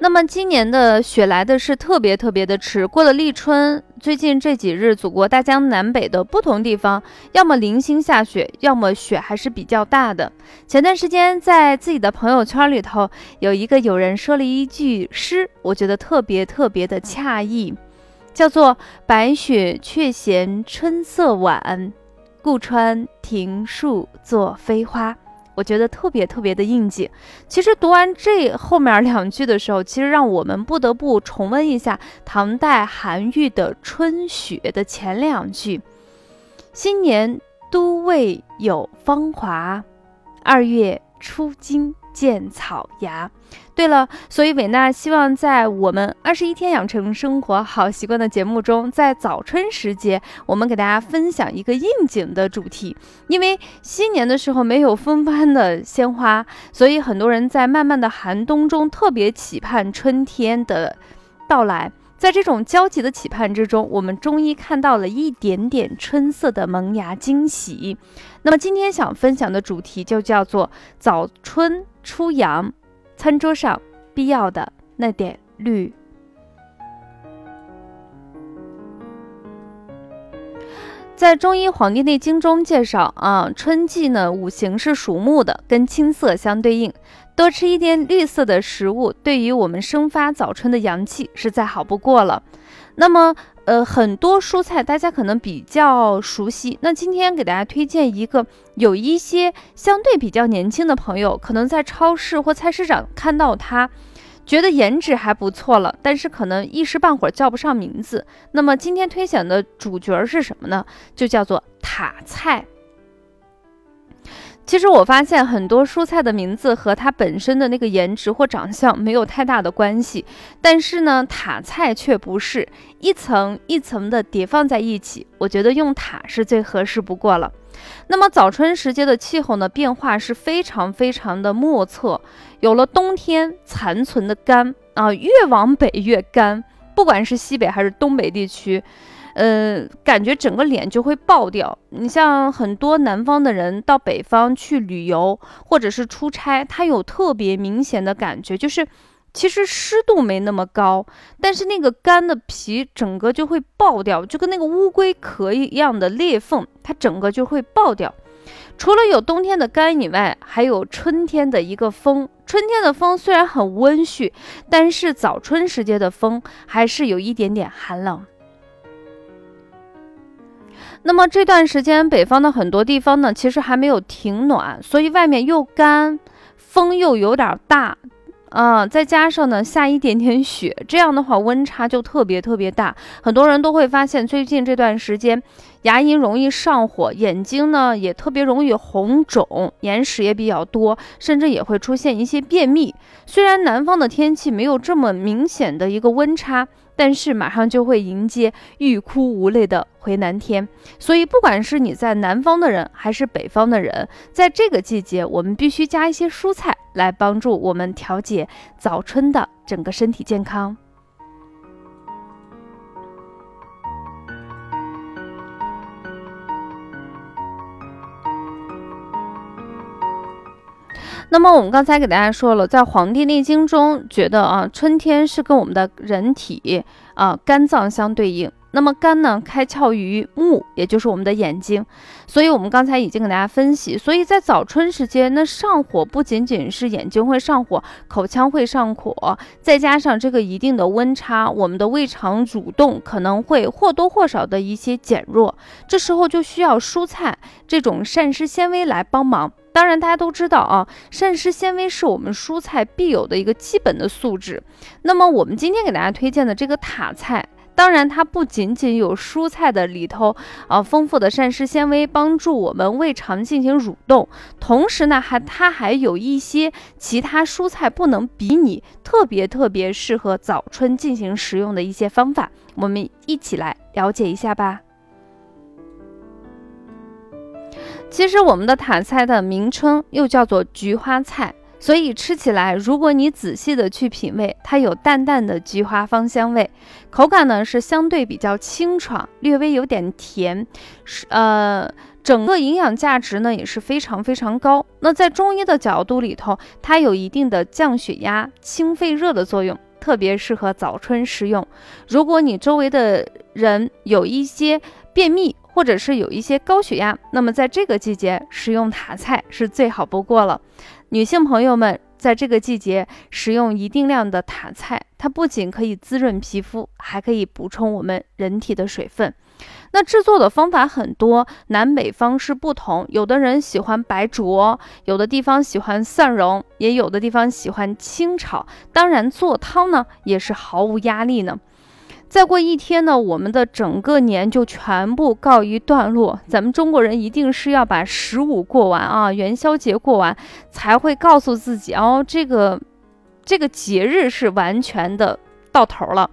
那么今年的雪来的是特别特别的迟。过了立春，最近这几日，祖国大江南北的不同地方，要么零星下雪，要么雪还是比较大的。前段时间在自己的朋友圈里头，有一个有人说了一句诗，我觉得特别特别的恰意，叫做“白雪却嫌春色晚，故穿庭树作飞花”。我觉得特别特别的应景。其实读完这后面两句的时候，其实让我们不得不重温一下唐代韩愈的《春雪》的前两句：“新年都未有芳华，二月初惊。”见草芽。对了，所以伟娜希望在我们二十一天养成生活好习惯的节目中，在早春时节，我们给大家分享一个应景的主题。因为新年的时候没有风帆的鲜花，所以很多人在漫漫的寒冬中特别期盼春天的到来。在这种焦急的期盼之中，我们终于看到了一点点春色的萌芽惊喜。那么今天想分享的主题就叫做早春初阳，餐桌上必要的那点绿。在中医《黄帝内经》中介绍啊，春季呢五行是属木的，跟青色相对应。多吃一点绿色的食物，对于我们生发早春的阳气是再好不过了。那么，呃，很多蔬菜大家可能比较熟悉。那今天给大家推荐一个，有一些相对比较年轻的朋友，可能在超市或菜市场看到它，觉得颜值还不错了，但是可能一时半会儿叫不上名字。那么今天推选的主角是什么呢？就叫做塔菜。其实我发现很多蔬菜的名字和它本身的那个颜值或长相没有太大的关系，但是呢，塔菜却不是一层一层的叠放在一起，我觉得用塔是最合适不过了。那么早春时节的气候呢，变化是非常非常的莫测，有了冬天残存的干啊，越往北越干，不管是西北还是东北地区。呃，感觉整个脸就会爆掉。你像很多南方的人到北方去旅游或者是出差，他有特别明显的感觉，就是其实湿度没那么高，但是那个干的皮整个就会爆掉，就跟那个乌龟壳一样的裂缝，它整个就会爆掉。除了有冬天的干以外，还有春天的一个风。春天的风虽然很温煦，但是早春时节的风还是有一点点寒冷。那么这段时间，北方的很多地方呢，其实还没有停暖，所以外面又干，风又有点大，啊，再加上呢下一点点雪，这样的话温差就特别特别大。很多人都会发现，最近这段时间，牙龈容易上火，眼睛呢也特别容易红肿，眼屎也比较多，甚至也会出现一些便秘。虽然南方的天气没有这么明显的一个温差。但是马上就会迎接欲哭无泪的回南天，所以不管是你在南方的人还是北方的人，在这个季节，我们必须加一些蔬菜来帮助我们调节早春的整个身体健康。那么我们刚才给大家说了，在《黄帝内经》中，觉得啊，春天是跟我们的人体啊肝脏相对应。那么肝呢，开窍于目，也就是我们的眼睛。所以我们刚才已经给大家分析，所以在早春时间，那上火不仅仅是眼睛会上火，口腔会上火，再加上这个一定的温差，我们的胃肠蠕动可能会或多或少的一些减弱。这时候就需要蔬菜这种膳食纤维来帮忙。当然，大家都知道啊，膳食纤维是我们蔬菜必有的一个基本的素质。那么，我们今天给大家推荐的这个塔菜，当然，它不仅仅有蔬菜的里头啊丰富的膳食纤维，帮助我们胃肠进行蠕动，同时呢，还它还有一些其他蔬菜不能比拟，特别特别适合早春进行食用的一些方法，我们一起来了解一下吧。其实我们的塔菜的名称又叫做菊花菜。所以吃起来，如果你仔细的去品味，它有淡淡的菊花芳香味，口感呢是相对比较清爽，略微有点甜，是呃，整个营养价值呢也是非常非常高。那在中医的角度里头，它有一定的降血压、清肺热的作用，特别适合早春食用。如果你周围的人有一些便秘，或者是有一些高血压，那么在这个季节食用塔菜是最好不过了。女性朋友们在这个季节食用一定量的塔菜，它不仅可以滋润皮肤，还可以补充我们人体的水分。那制作的方法很多，南北方式不同，有的人喜欢白灼，有的地方喜欢蒜蓉，也有的地方喜欢清炒。当然，做汤呢也是毫无压力呢。再过一天呢，我们的整个年就全部告一段落。咱们中国人一定是要把十五过完啊，元宵节过完，才会告诉自己哦，这个这个节日是完全的到头了。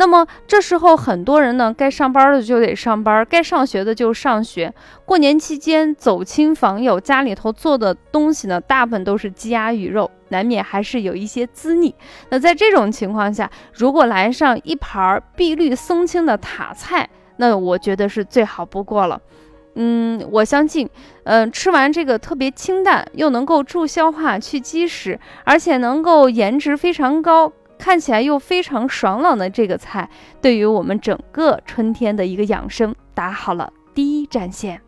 那么这时候，很多人呢，该上班的就得上班，该上学的就上学。过年期间走亲访友，家里头做的东西呢，大部分都是鸡鸭鱼肉，难免还是有一些滋腻。那在这种情况下，如果来上一盘碧绿松青的塔菜，那我觉得是最好不过了。嗯，我相信，嗯，吃完这个特别清淡，又能够助消化、去积食，而且能够颜值非常高。看起来又非常爽朗的这个菜，对于我们整个春天的一个养生打好了第一战线。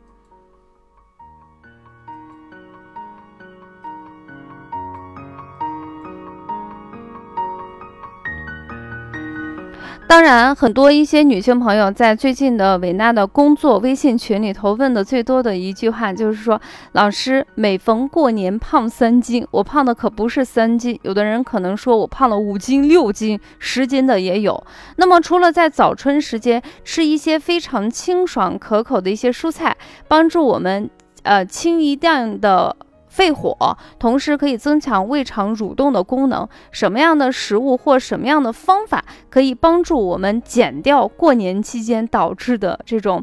当然，很多一些女性朋友在最近的伟娜的工作微信群里头问的最多的一句话就是说：“老师，每逢过年胖三斤，我胖的可不是三斤，有的人可能说我胖了五斤、六斤、十斤的也有。那么，除了在早春时间吃一些非常清爽可口的一些蔬菜，帮助我们呃清一量的。”肺火，同时可以增强胃肠蠕动的功能。什么样的食物或什么样的方法可以帮助我们减掉过年期间导致的这种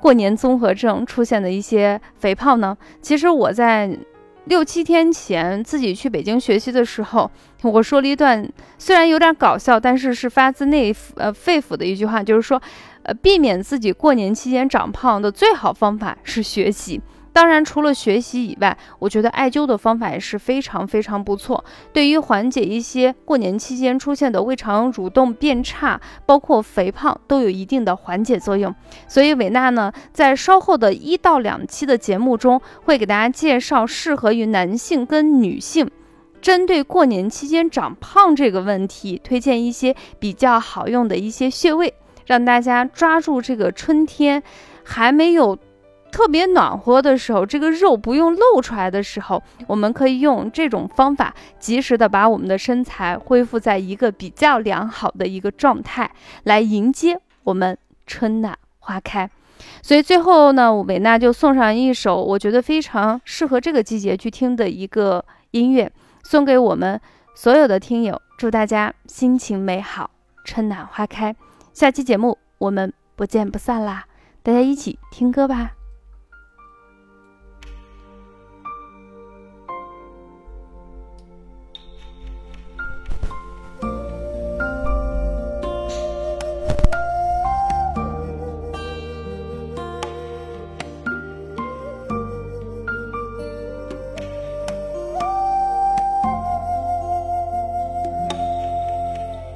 过年综合症出现的一些肥胖呢？其实我在六七天前自己去北京学习的时候，我说了一段虽然有点搞笑，但是是发自内呃肺腑的一句话，就是说，呃，避免自己过年期间长胖的最好方法是学习。当然，除了学习以外，我觉得艾灸的方法也是非常非常不错。对于缓解一些过年期间出现的胃肠蠕动变差，包括肥胖，都有一定的缓解作用。所以，伟娜呢，在稍后的一到两期的节目中，会给大家介绍适合于男性跟女性，针对过年期间长胖这个问题，推荐一些比较好用的一些穴位，让大家抓住这个春天还没有。特别暖和的时候，这个肉不用露出来的时候，我们可以用这种方法，及时的把我们的身材恢复在一个比较良好的一个状态，来迎接我们春暖花开。所以最后呢，维娜就送上一首我觉得非常适合这个季节去听的一个音乐，送给我们所有的听友，祝大家心情美好，春暖花开。下期节目我们不见不散啦！大家一起听歌吧。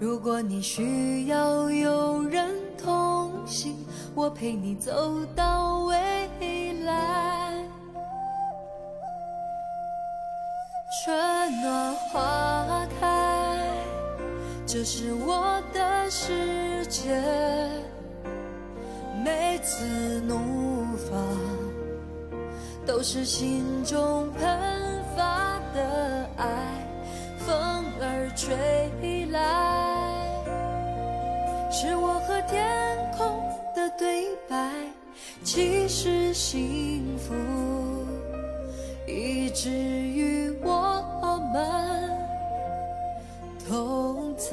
如果你需要有人同行，我陪你走到未来。春暖花开，这是我的世界。每次怒放，都是心中喷发的爱，风儿吹其实幸福一直与我们同在。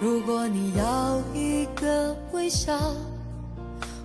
如果你要一个微笑，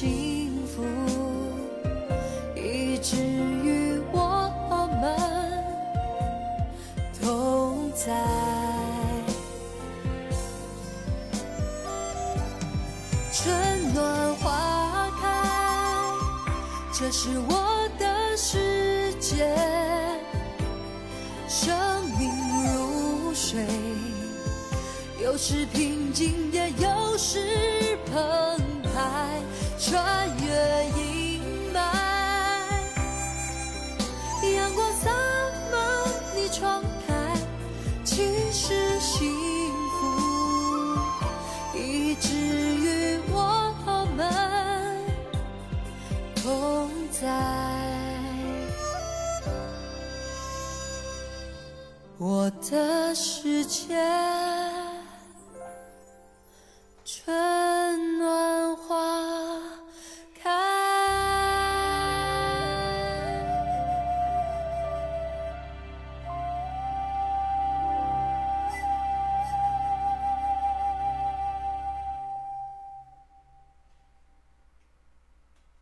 幸福一直与我们同在。春暖花开，这是我的。世界，生命如水，有时平静，也有时，穿越阴霾，阳光洒满你窗台，其实幸福一直与我们同在。我的世界，春暖。